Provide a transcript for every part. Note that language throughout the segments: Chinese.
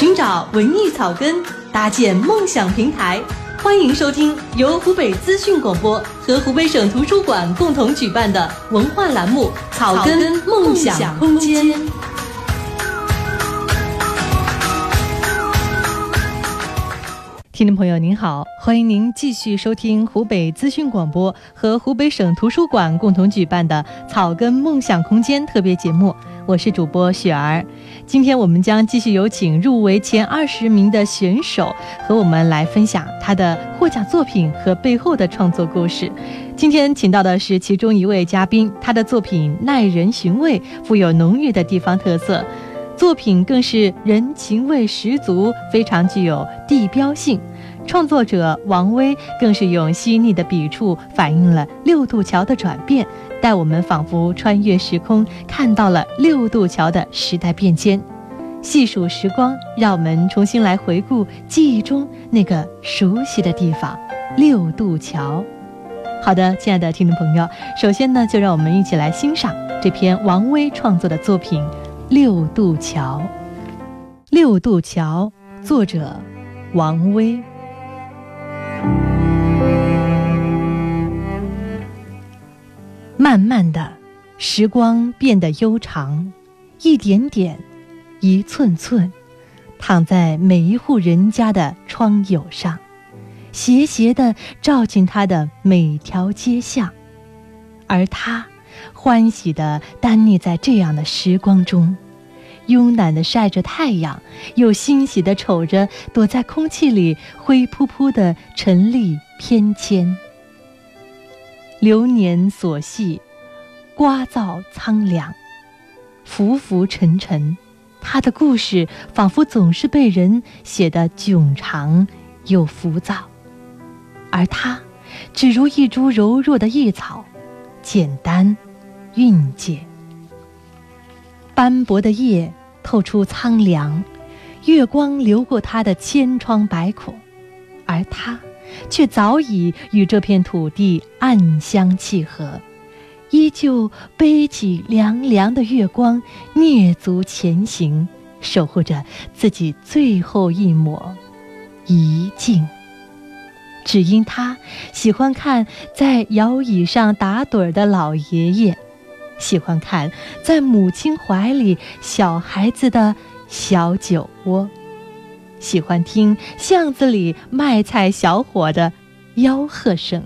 寻找文艺草根，搭建梦想平台。欢迎收听由湖北资讯广播和湖北省图书馆共同举办的文化栏目《草根梦想空间》。听众朋友您好，欢迎您继续收听湖北资讯广播和湖北省图书馆共同举办的《草根梦想空间》特别节目，我是主播雪儿。今天我们将继续有请入围前二十名的选手和我们来分享他的获奖作品和背后的创作故事。今天请到的是其中一位嘉宾，他的作品耐人寻味，富有浓郁的地方特色，作品更是人情味十足，非常具有地标性。创作者王威更是用细腻的笔触反映了六渡桥的转变，带我们仿佛穿越时空，看到了六渡桥的时代变迁。细数时光，让我们重新来回顾记忆中那个熟悉的地方——六渡桥。好的，亲爱的听众朋友，首先呢，就让我们一起来欣赏这篇王威创作的作品《六渡桥》。六渡桥，作者王威。慢慢的，时光变得悠长，一点点，一寸寸，躺在每一户人家的窗牖上，斜斜的照进他的每条街巷，而他，欢喜的单立在这样的时光中，慵懒的晒着太阳，又欣喜的瞅着躲在空气里灰扑扑的尘粒翩跹。流年琐细，刮噪苍凉，浮浮沉沉。他的故事仿佛总是被人写得迥长又浮躁，而他，只如一株柔弱的叶草，简单，蕴藉。斑驳的叶透出苍凉，月光流过他的千疮百孔，而他。却早已与这片土地暗相契合，依旧背起凉凉的月光，蹑足前行，守护着自己最后一抹一静。只因他喜欢看在摇椅上打盹的老爷爷，喜欢看在母亲怀里小孩子的小酒窝。喜欢听巷子里卖菜小伙的吆喝声，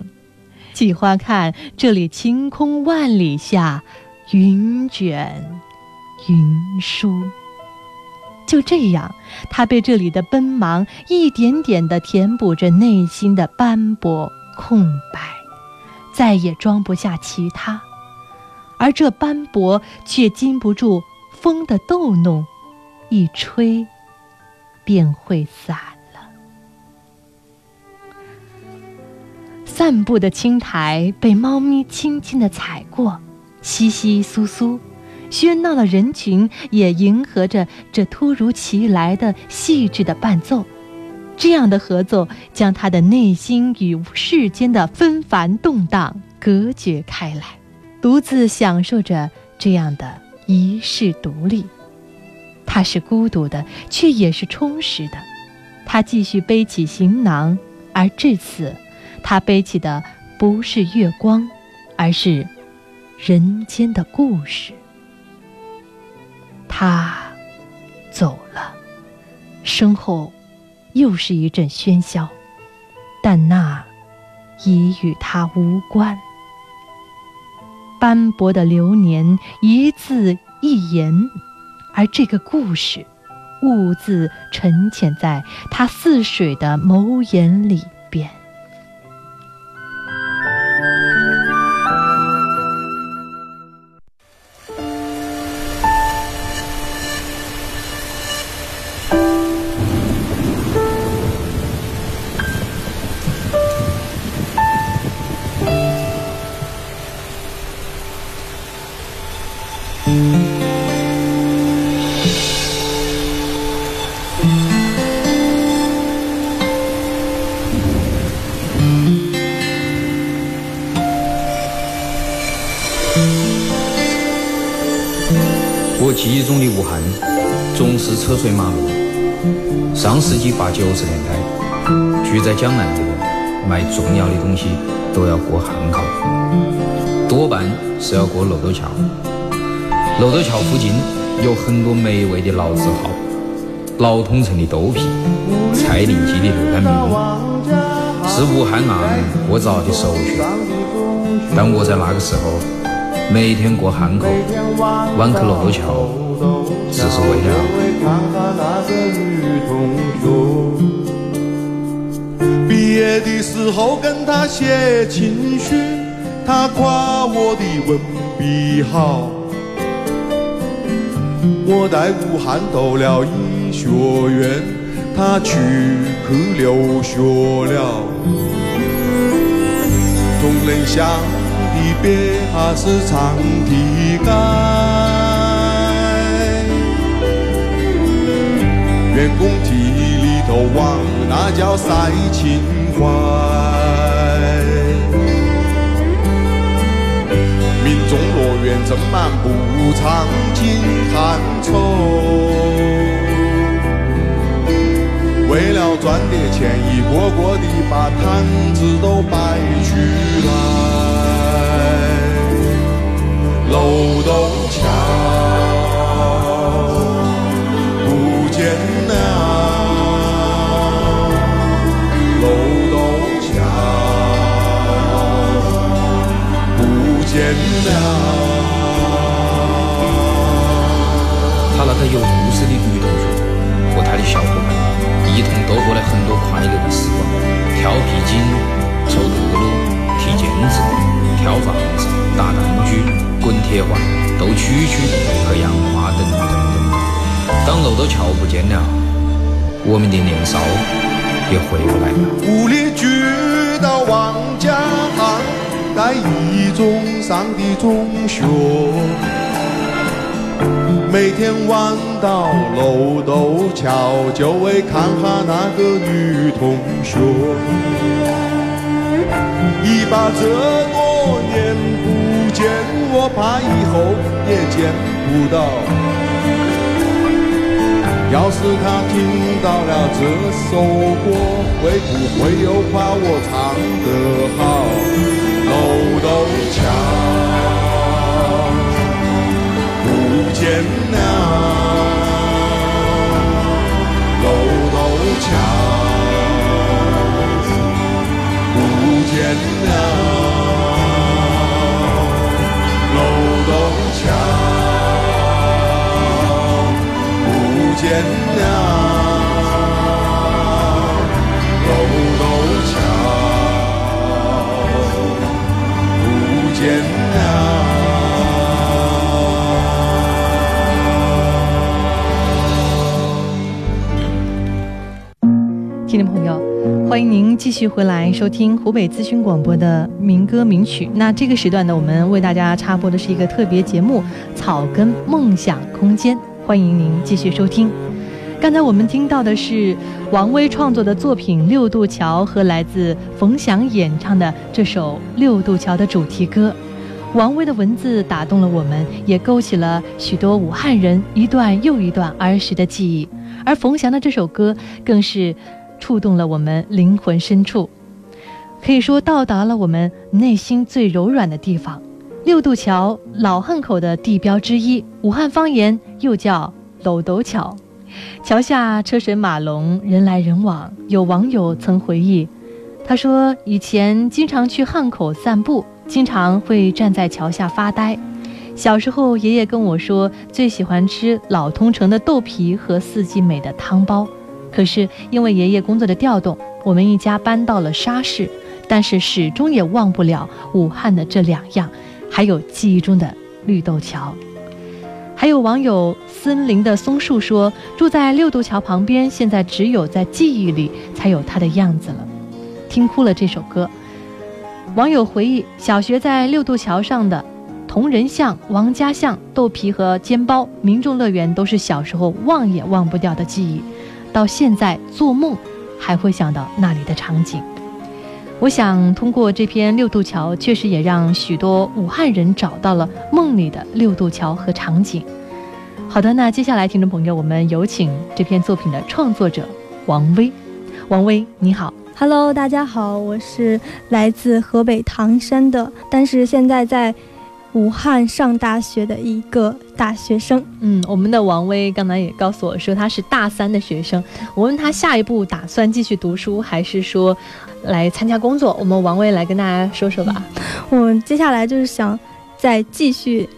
喜欢看这里晴空万里下云卷云舒。就这样，他被这里的奔忙一点点地填补着内心的斑驳空白，再也装不下其他，而这斑驳却禁不住风的逗弄，一吹。便会散了。散步的青苔被猫咪轻轻的踩过，窸窸窣窣，喧闹的人群也迎合着这突如其来的细致的伴奏。这样的合奏将他的内心与世间的纷繁动荡隔绝开来，独自享受着这样的一世独立。他是孤独的，却也是充实的。他继续背起行囊，而至此，他背起的不是月光，而是人间的故事。他走了，身后又是一阵喧嚣，但那已与他无关。斑驳的流年，一字一言。而这个故事，兀自沉潜在他似水的眸眼里。水马路，上世纪八九十年代，住在江南这个卖重要的东西都要过汉口，多半是要过漏斗桥。漏斗桥附近有很多美味的老字号，老通城的豆皮、蔡林记的热干面，是武汉岸过早的首选。但我在那个时候，每天过汉口，晚去漏斗桥，只是为了看看那个女同学。毕业的时候跟他写情书，他夸我的文笔好。我在武汉读了医学院，他去去留学了。同人想。的别还是长堤街，员工体里头往那叫晒情怀，民众乐园正满布场景寒愁，为了赚点钱，一个个的把摊子都摆出来。漏洞墙他那个有故事的女同学和他的小伙伴，一同度过了很多快乐的时光：跳皮筋、抽陀螺、踢毽子、跳房子、打弹珠。滚铁环、斗蛐蛐和杨花等等等。当楼道桥不见了，我们的年少也回不来了。屋里住到王家，在一中上的中学，每天晚到楼斗桥，就为看哈那个女同学。一把这多年不见。我怕以后也见不到。要是他听到了这首歌，会不会又夸我唱得好？楼高墙不见了楼高墙不见了楼高墙不见了继续回来收听湖北资讯广播的民歌名曲。那这个时段呢，我们为大家插播的是一个特别节目《草根梦想空间》，欢迎您继续收听。刚才我们听到的是王威创作的作品《六渡桥》和来自冯翔演唱的这首《六渡桥》的主题歌。王威的文字打动了我们，也勾起了许多武汉人一段又一段儿时的记忆。而冯翔的这首歌更是。触动了我们灵魂深处，可以说到达了我们内心最柔软的地方。六渡桥，老汉口的地标之一，武汉方言又叫楼斗桥。桥下车水马龙，人来人往。有网友曾回忆，他说以前经常去汉口散步，经常会站在桥下发呆。小时候，爷爷跟我说，最喜欢吃老通城的豆皮和四季美的汤包。可是因为爷爷工作的调动，我们一家搬到了沙市，但是始终也忘不了武汉的这两样，还有记忆中的绿豆桥。还有网友森林的松树说，住在六渡桥旁边，现在只有在记忆里才有它的样子了。听哭了这首歌。网友回忆，小学在六渡桥上的同仁巷、王家巷、豆皮和煎包、民众乐园，都是小时候忘也忘不掉的记忆。到现在做梦，还会想到那里的场景。我想通过这篇六渡桥，确实也让许多武汉人找到了梦里的六渡桥和场景。好的，那接下来听众朋友，我们有请这篇作品的创作者王威。王威，你好。Hello，大家好，我是来自河北唐山的，但是现在在武汉上大学的一个大学生。嗯，我们的王威刚才也告诉我说他是大三的学生。我问他下一步打算继续读书，还是说来参加工作？我们王威来跟大家说说吧。我接下来就是想再继续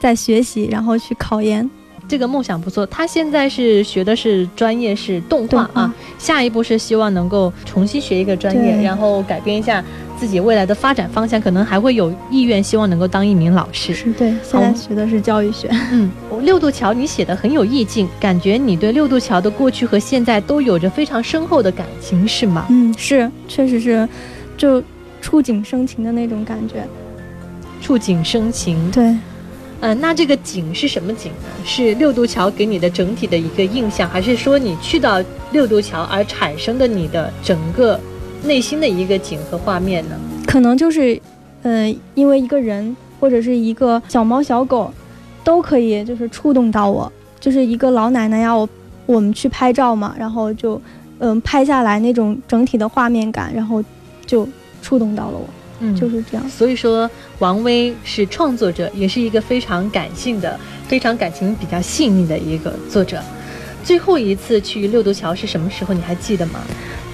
再学习，然后去考研。这个梦想不错。他现在是学的是专业是动画啊，下一步是希望能够重新学一个专业，然后改变一下自己未来的发展方向，可能还会有意愿，希望能够当一名老师。是对，现在学的是教育学。嗯，六渡桥你写的很有意境，感觉你对六渡桥的过去和现在都有着非常深厚的感情，是吗？嗯，是，确实是，就触景生情的那种感觉。触景生情。对，嗯、那这个景是什么景呢？是六渡桥给你的整体的一个印象，还是说你去到六渡桥而产生的你的整个内心的一个景和画面呢？可能就是，呃，因为一个人或者是一个小猫小狗，都可以就是触动到我。就是一个老奶奶要，我我们去拍照嘛，然后就，嗯、拍下来那种整体的画面感，然后就触动到了我，嗯就是这样。所以说，王威是创作者，也是一个非常感性的、非常感情比较细腻的一个作者。最后一次去六渡桥是什么时候？你还记得吗？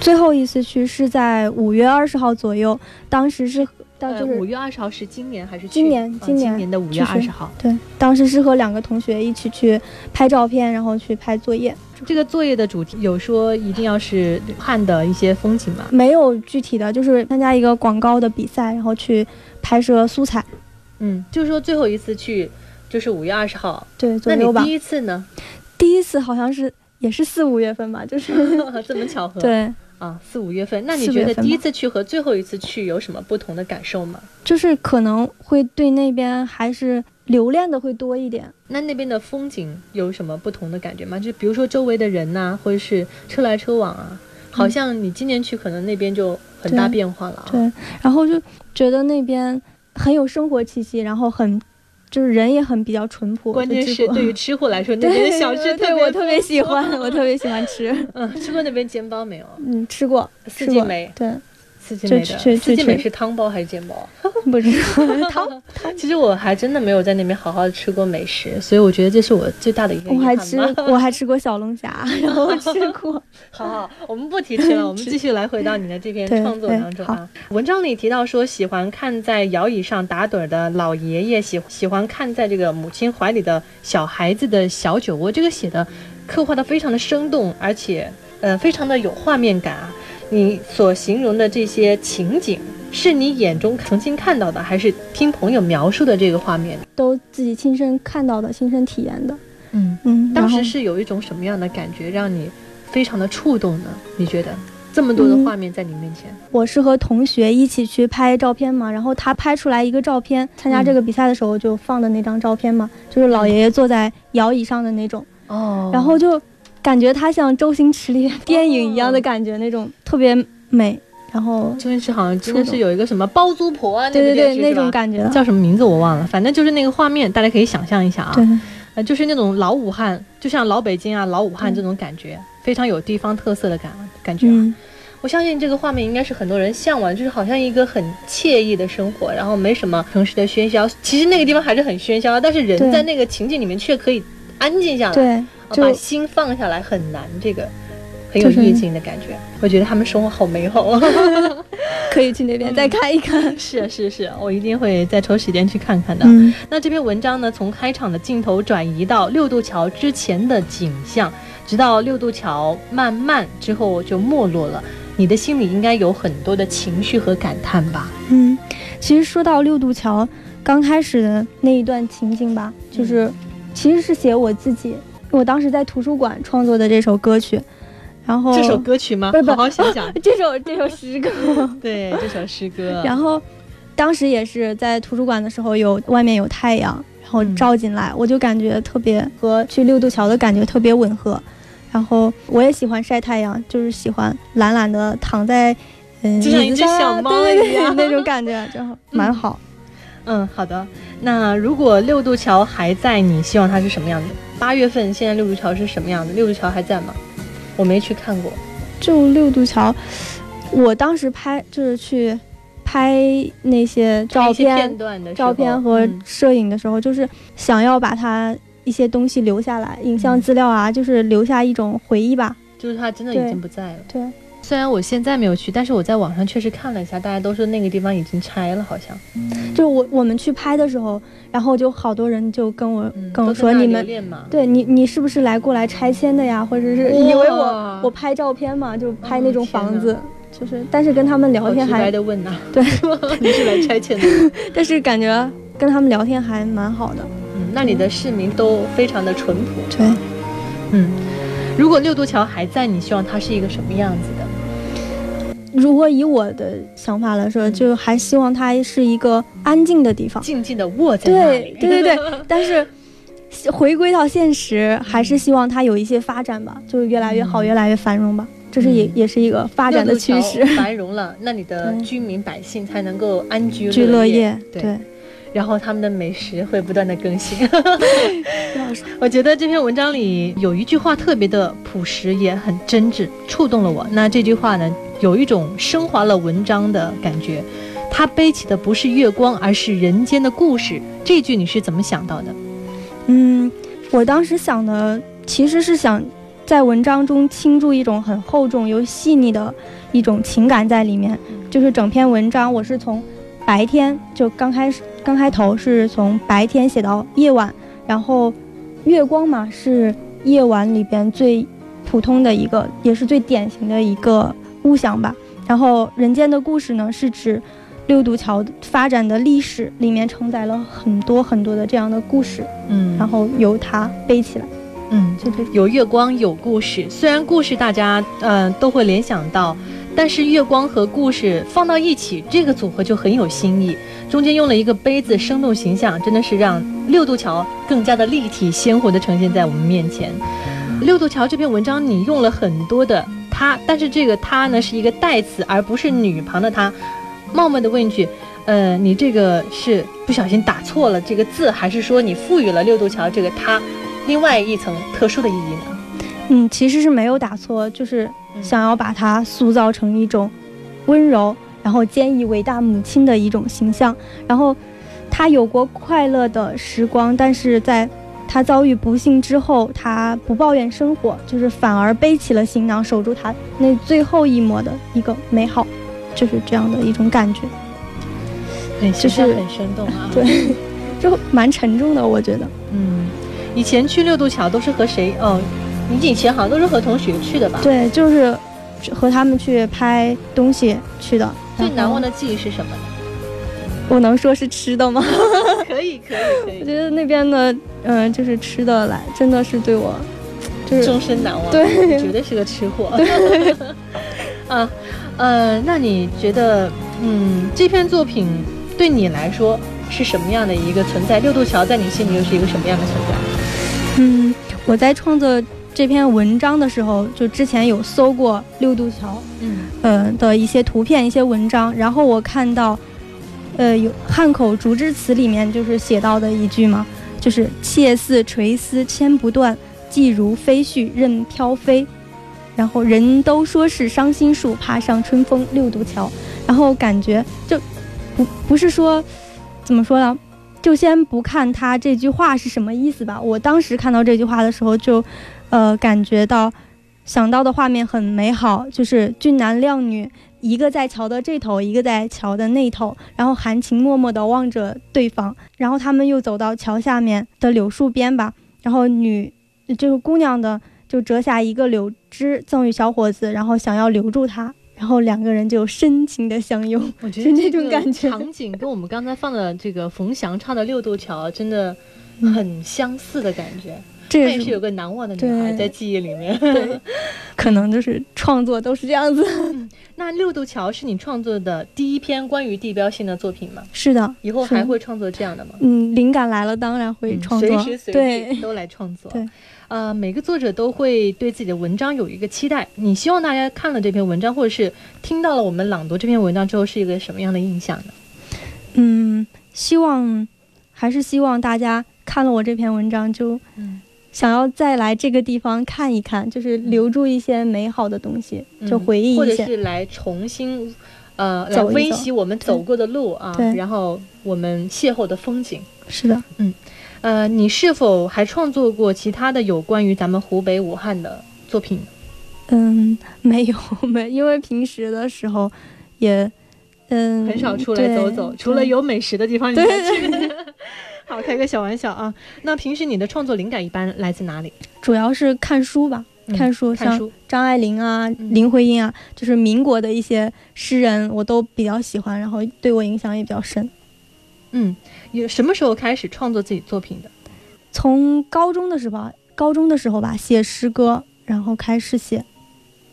最后一次去是在五月二十号左右，当时是，就是、五月二十号是今年还是去今年啊今年今年的五月二十号。对，当时是和两个同学一起去拍照片，然后去拍作业，这个作业的主题有说一定要是武汉的一些风景吗？没有具体的，就是参加一个广告的比赛，然后去拍摄素材，嗯，就是说最后一次去就是五月二十号。对，左右吧那你第。一次呢？第一次好像是也是四五月份吧，就是 这么巧合？对，啊，四五月份。那你觉得第一次去和最后一次去有什么不同的感受吗？就是可能会对那边还是留恋的会多一点。那那边的风景有什么不同的感觉吗？就比如说周围的人呐、或者是车来车往啊，好像你今年去可能那边就很大变化了啊。对，然后就觉得那边很有生活气息，然后很就是人也很比较淳朴。关键是对于 吃货来说，那对边的小吃对别我特别喜欢，我特别喜欢吃。嗯，吃过那边煎包没有？嗯，吃过，四吃过季梅，对，四季美的四季美是汤包还是煎包？不知道汤，其实我还真的没有在那边好好的吃过美食，所以我觉得这是我最大的一个遗我还吃憾。我还吃过小龙虾，然后吃过。好好，我们不提吃了，我们继续来回到你的这篇创作当中啊。文章里提到说，喜欢看在摇椅上打盹的老爷爷，喜喜欢看在这个母亲怀里的小孩子的小酒窝，这个写的刻画的非常的生动，而且呃非常的有画面感啊。你所形容的这些情景，是你眼中曾经看到的，还是听朋友描述的这个画面？都自己亲身看到的、亲身体验的。嗯，嗯，当时是有一种什么样的感觉，让你非常的触动呢？你觉得这么多的嗯画面在你面前？我是和同学一起去拍照片嘛，然后他拍出来一个照片，参加这个比赛的时候就放的那张照片嘛，就是老爷爷坐在摇椅上的那种，哦然后就感觉他像周星驰里电影一样的感觉，那种特别美，然后周星驰好像真的是有一个什么包租婆啊，对对对，那种感觉，叫什么名字我忘了，反正就是那个画面，大家可以想象一下啊，对，呃，就是那种老武汉，就像老北京啊、老武汉嗯这种感觉，非常有地方特色的感感觉啊。嗯，我相信这个画面应该是很多人向往，就是好像一个很惬意的生活，然后没什么城市的喧嚣。其实那个地方还是很喧嚣，但是人在那个情景里面却可以安静下来，对，把心放下来很难，这个很有就是意境的感觉。我觉得他们生活好美好啊。可以去那边再看一看。是是是，我一定会再抽时间去看看的。嗯，那这篇文章呢，从开场的镜头转移到六渡桥之前的景象，直到六渡桥慢慢之后就没落了，你的心里应该有很多的情绪和感叹吧？嗯，其实说到六渡桥刚开始的那一段情景吧，就是、其实是写我自己，我当时在图书馆创作的这首歌曲，然后这首歌曲吗不？不好好想想。这首这首诗歌，对，这首诗歌。然后当时也是在图书馆的时候有外面有太阳，然后嗯照进来，我就感觉特别和去六渡桥的感觉特别吻合。然后我也喜欢晒太阳，就是喜欢懒懒的躺在嗯就像一只椅子上小猫对对对一样那种感觉，就 蛮好。嗯，好的。那如果六渡桥还在，你希望它是什么样的？八月份现在六渡桥是什么样的？六渡桥还在吗？我没去看过。就六渡桥，我当时拍就是去拍那些照片、片段的照片和嗯摄影的时候，就是想要把它一些东西留下来，影嗯像资料啊，就是留下一种回忆吧。就是它真的已经不在了。对，虽然我现在没有去，但是我在网上确实看了一下，大家都说那个地方已经拆了，好像。就我我们去拍的时候，然后就好多人就跟我、嗯，跟我说你们。对你，你是不是来过来拆迁的呀？或者是以为我我拍照片嘛，就拍那种房子，就是，但是跟他们聊好直白天还，的问呐、对，你是来拆迁的？但是感觉跟他们聊天还蛮好的。嗯，那里的市民都非常的淳朴。对，嗯，如果六渡桥还在，你希望它是一个什么样子的？如果以我的想法来说，嗯就还希望它是一个安静的地方。静静的卧在那对里。对 对对，但是回归到现实，还是希望它有一些发展吧，就是越来越好，嗯越来越繁荣吧。这是也嗯也是一个发展的趋势繁荣了，那你的 居民百姓才能够安居居乐业业，。对对，然后他们的美食会不断的更新。我觉得这篇文章里有一句话特别的朴实，也很真挚，触动了我。那这句话呢，有一种升华了文章的感觉。他背起的不是月光，而是人间的故事。这句你是怎么想到的？嗯，我当时想的其实是想在文章中倾注一种很厚重又细腻的一种情感在里面。就是整篇文章，我是从白天就刚开始刚开头是从白天写到夜晚，然后月光嘛是夜晚里边最普通的一个，也是最典型的一个物象吧。然后人间的故事呢，是指六渡桥发展的历史，里面承载了很多很多的这样的故事。嗯然后由它背起来，嗯，就这种。有月光，有故事。虽然故事大家呃都会联想到，但是月光和故事放到一起，这个组合就很有新意。中间用了一个杯子，生动形象，真的是让六渡桥更加的立体鲜活的呈现在我们面前。六渡桥这篇文章你用了很多的他，但是这个他呢是一个代词，而不是女旁的他。冒昧的问一句，呃，你这个是不小心打错了这个字，还是说你赋予了六渡桥这个他另外一层特殊的意义呢？嗯，其实是没有打错，就是想要把她塑造成一种温柔，然后坚毅伟大母亲的一种形象。然后，她有过快乐的时光，但是在她遭遇不幸之后，她不抱怨生活，就是反而背起了行囊，守住她那最后一抹的一个美好，就是这样的一种感觉。对就是很生动啊。对，就蛮沉重的，我觉得。嗯，以前去六渡桥都是和谁？哦，你以前好像都是和同学去的吧？。对，就是和他们去拍东西去的。最难忘的，记忆是什么呢？我能说是吃的吗？可以，可以，可以我觉得那边的，嗯、就是吃的来，真的是对我，就是终身难忘。对绝对是个吃货。啊，呃，那你觉得，嗯，这篇作品对你来说是什么样的一个存在？六渡桥在你心里又是一个什么样的存在？嗯，我在创作这篇文章的时候，就之前有搜过六渡桥，嗯呃的一些图片、一些文章，然后我看到，呃，有汉口竹枝词里面就是写到的一句嘛，就是“妾似垂丝牵不断，寄如飞絮任飘飞”。然后人都说是伤心树，爬上春风六渡桥。然后感觉就不不是说怎么说呢，就先不看他这句话是什么意思吧。我当时看到这句话的时候就，呃，感觉到想到的画面很美好，就是俊男靓女，一个在桥的这头，一个在桥的那头，然后含情脉脉地望着对方，然后他们又走到桥下面的柳树边吧，然后女就是姑娘的就折下一个柳枝赠予小伙子，然后想要留住他，然后两个人就深情的相拥。我觉得这种感觉 场景跟我们刚才放的这个冯翔唱的《六渡桥》真的嗯很相似的感觉。这也是有个难忘的女孩在记忆里面。对，可能就是创作都是这样子。那《六渡桥》是你创作的第一篇关于地标性的作品吗？是的，以后还会创作这样的吗？嗯，灵感来了当然会嗯创作，随时随地对 都来创作。对，呃，每个作者都会对自己的文章有一个期待。你希望大家看了这篇文章，或者是听到了我们朗读这篇文章之后，是一个什么样的印象呢？嗯，希望还是希望大家看了我这篇文章就嗯想要再来这个地方看一看，就是留住一些美好的东西，就嗯回忆一下或者。是来重新，呃，来温习我们走过的路啊，然后我们邂逅的风景。是的，嗯呃，你是否还创作过其他的有关于咱们湖北武汉的作品？嗯，没有没，因为平时的时候也嗯很少出来走走，除了有美食的地方你才去。好，开个小玩笑啊。那平时你的创作灵感一般来自哪里？主要是看书吧，嗯看书像。张爱玲啊、嗯林徽因啊，就是民国的一些诗人，我都比较喜欢，然后对我影响也比较深。嗯，有什么时候开始创作自己作品的？从高中的时候，高中的时候吧，写诗歌，然后开始写，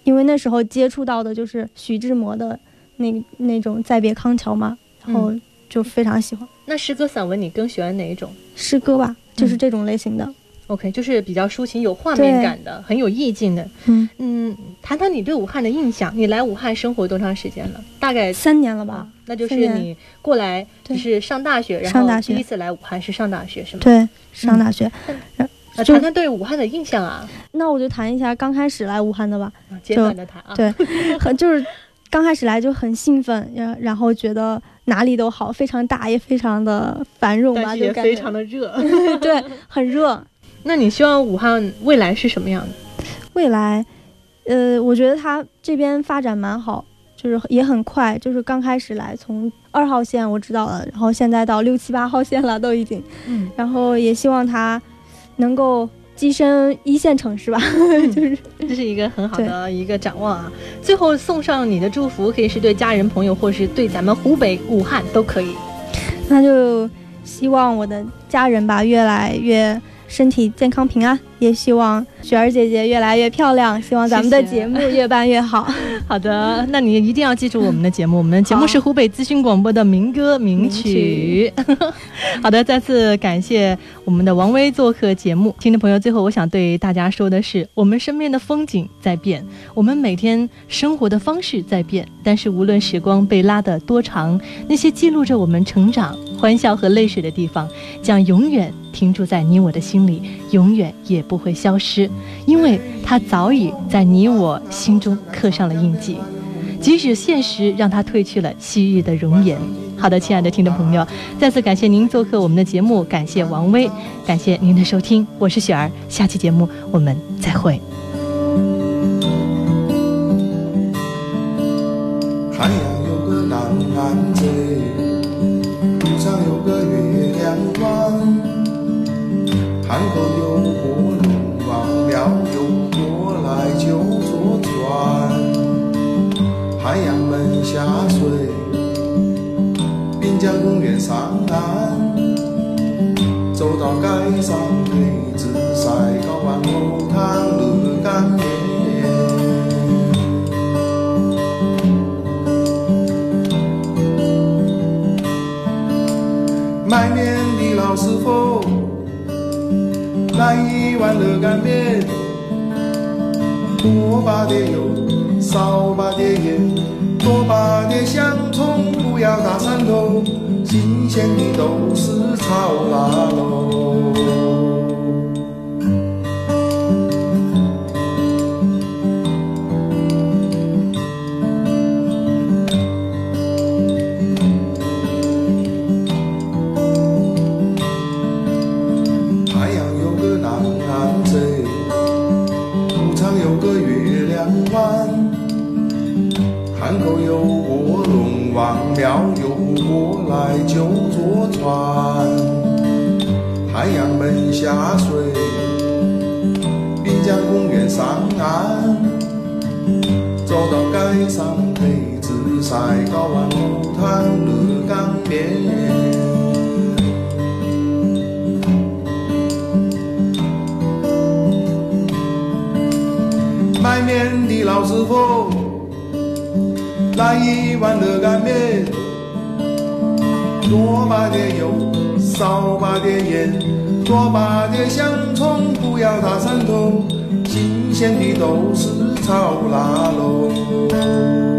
因为那时候接触到的就是徐志摩的那那种《再别康桥》嘛，然后就非常喜欢、那诗歌、散文你更喜欢哪一种诗歌吧，就是这种类型的。？OK，就是比较抒情、有画面感的，很有意境的。嗯，嗯，谈谈你对武汉的印象。你来武汉生活多长时间了？大概三年了吧啊？，那就是你过来就是上大学，然后上大学第一次来武汉是上大学是吗？对，上大学。谈谈对武汉的印象啊，那我就谈一下刚开始来武汉的吧。啊简短的谈啊。对，很就是刚开始来就很兴奋，然然后觉得哪里都好，非常大，也非常的繁荣吧，感觉常的热。对，很热。那你希望武汉未来是什么样的？未来，呃，我觉得它这边发展蛮好，就是也很快，就是刚开始来，从二号线我知道了，然后现在到六七八号线了都已经，嗯，然后也希望它能够跻身一线城市吧，就是这是一个很好的一个展望啊。最后送上你的祝福，可以是对家人朋友，或是对咱们湖北武汉都可以。那就希望我的家人吧越来越身体健康平安，也希望雪儿姐姐越来越漂亮，希望咱们的节目越办越好。好的，那你一定要记住我们的节目，我们的节目是湖北资讯广播的民歌名曲。好的，再次感谢我们的王威做客节目，听众朋友，最后我想对大家说的是，我们身边的风景在变，我们每天生活的方式在变，但是无论时光被拉得多长，那些记录着我们成长、欢笑和泪水的地方，将永远停驻在你我的心里，永远也不会消失，因为它早已在你我心中刻上了印记。即使现实让它褪去了昔日的容颜。好的，亲爱的听众朋友，再次感谢您做客我们的节目，感谢王威，感谢您的收听，我是雪儿，下期节目我们再会。海洋汉口有火龙王庙，有过来就坐船。海洋门下水，滨江公园上岸，走到街上配子晒，搞完后汤热干面。卖面的老师傅，来一碗热干面，多把点油，少把点盐，多把点香葱，不要大蒜头，新鲜的都是炒腊肉。龙王庙，游过来就坐船。太阳门下水，滨江公园上岸，走到街上配子晒，高碗红汤热干面。卖面的老师傅，来一碗热干面，多把点油，少把点盐，多把点香葱，不要大蒜头，新鲜的都是炒腊肉。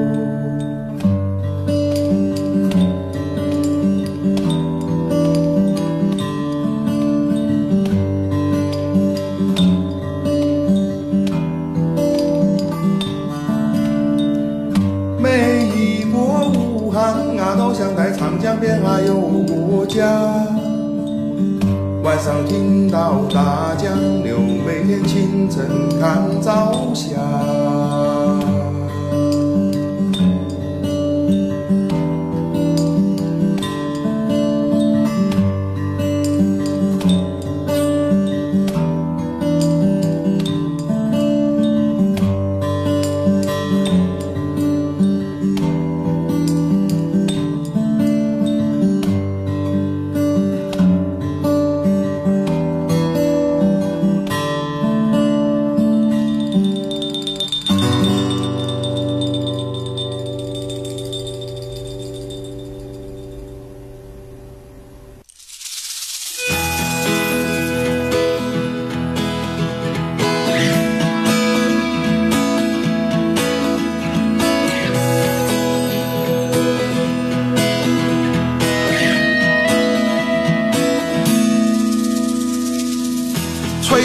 长江边啊，有我家。晚上听到大江流，每天清晨看朝霞。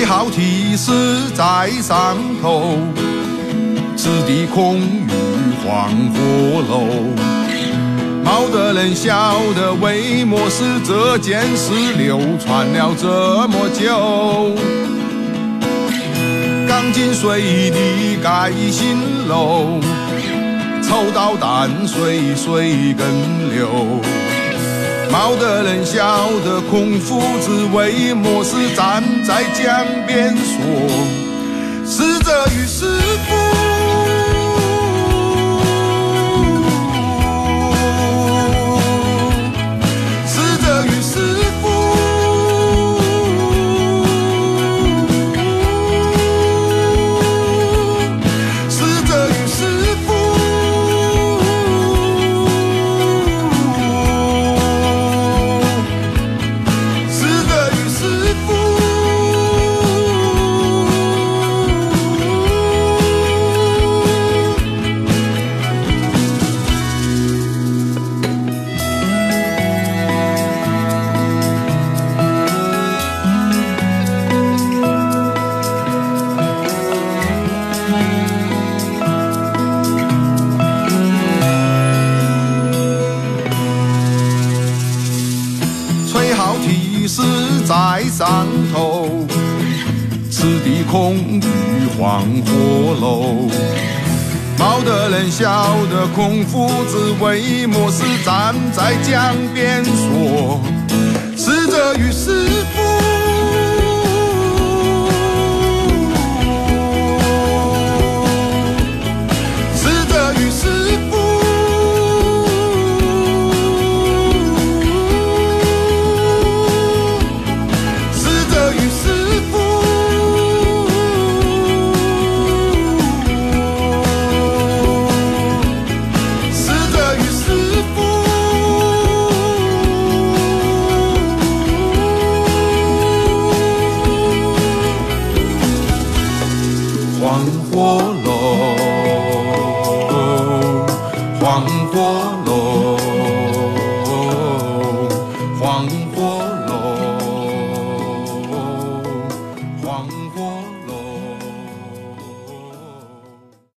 吹号提示在上头，此地空余黄鹤楼。冇得人晓得为么事这件事流传了这么久。钢筋水泥盖新楼，抽到淡水水更流。冇得人笑得孔夫子为么事站在江边说：“逝者与师傅。”站在江边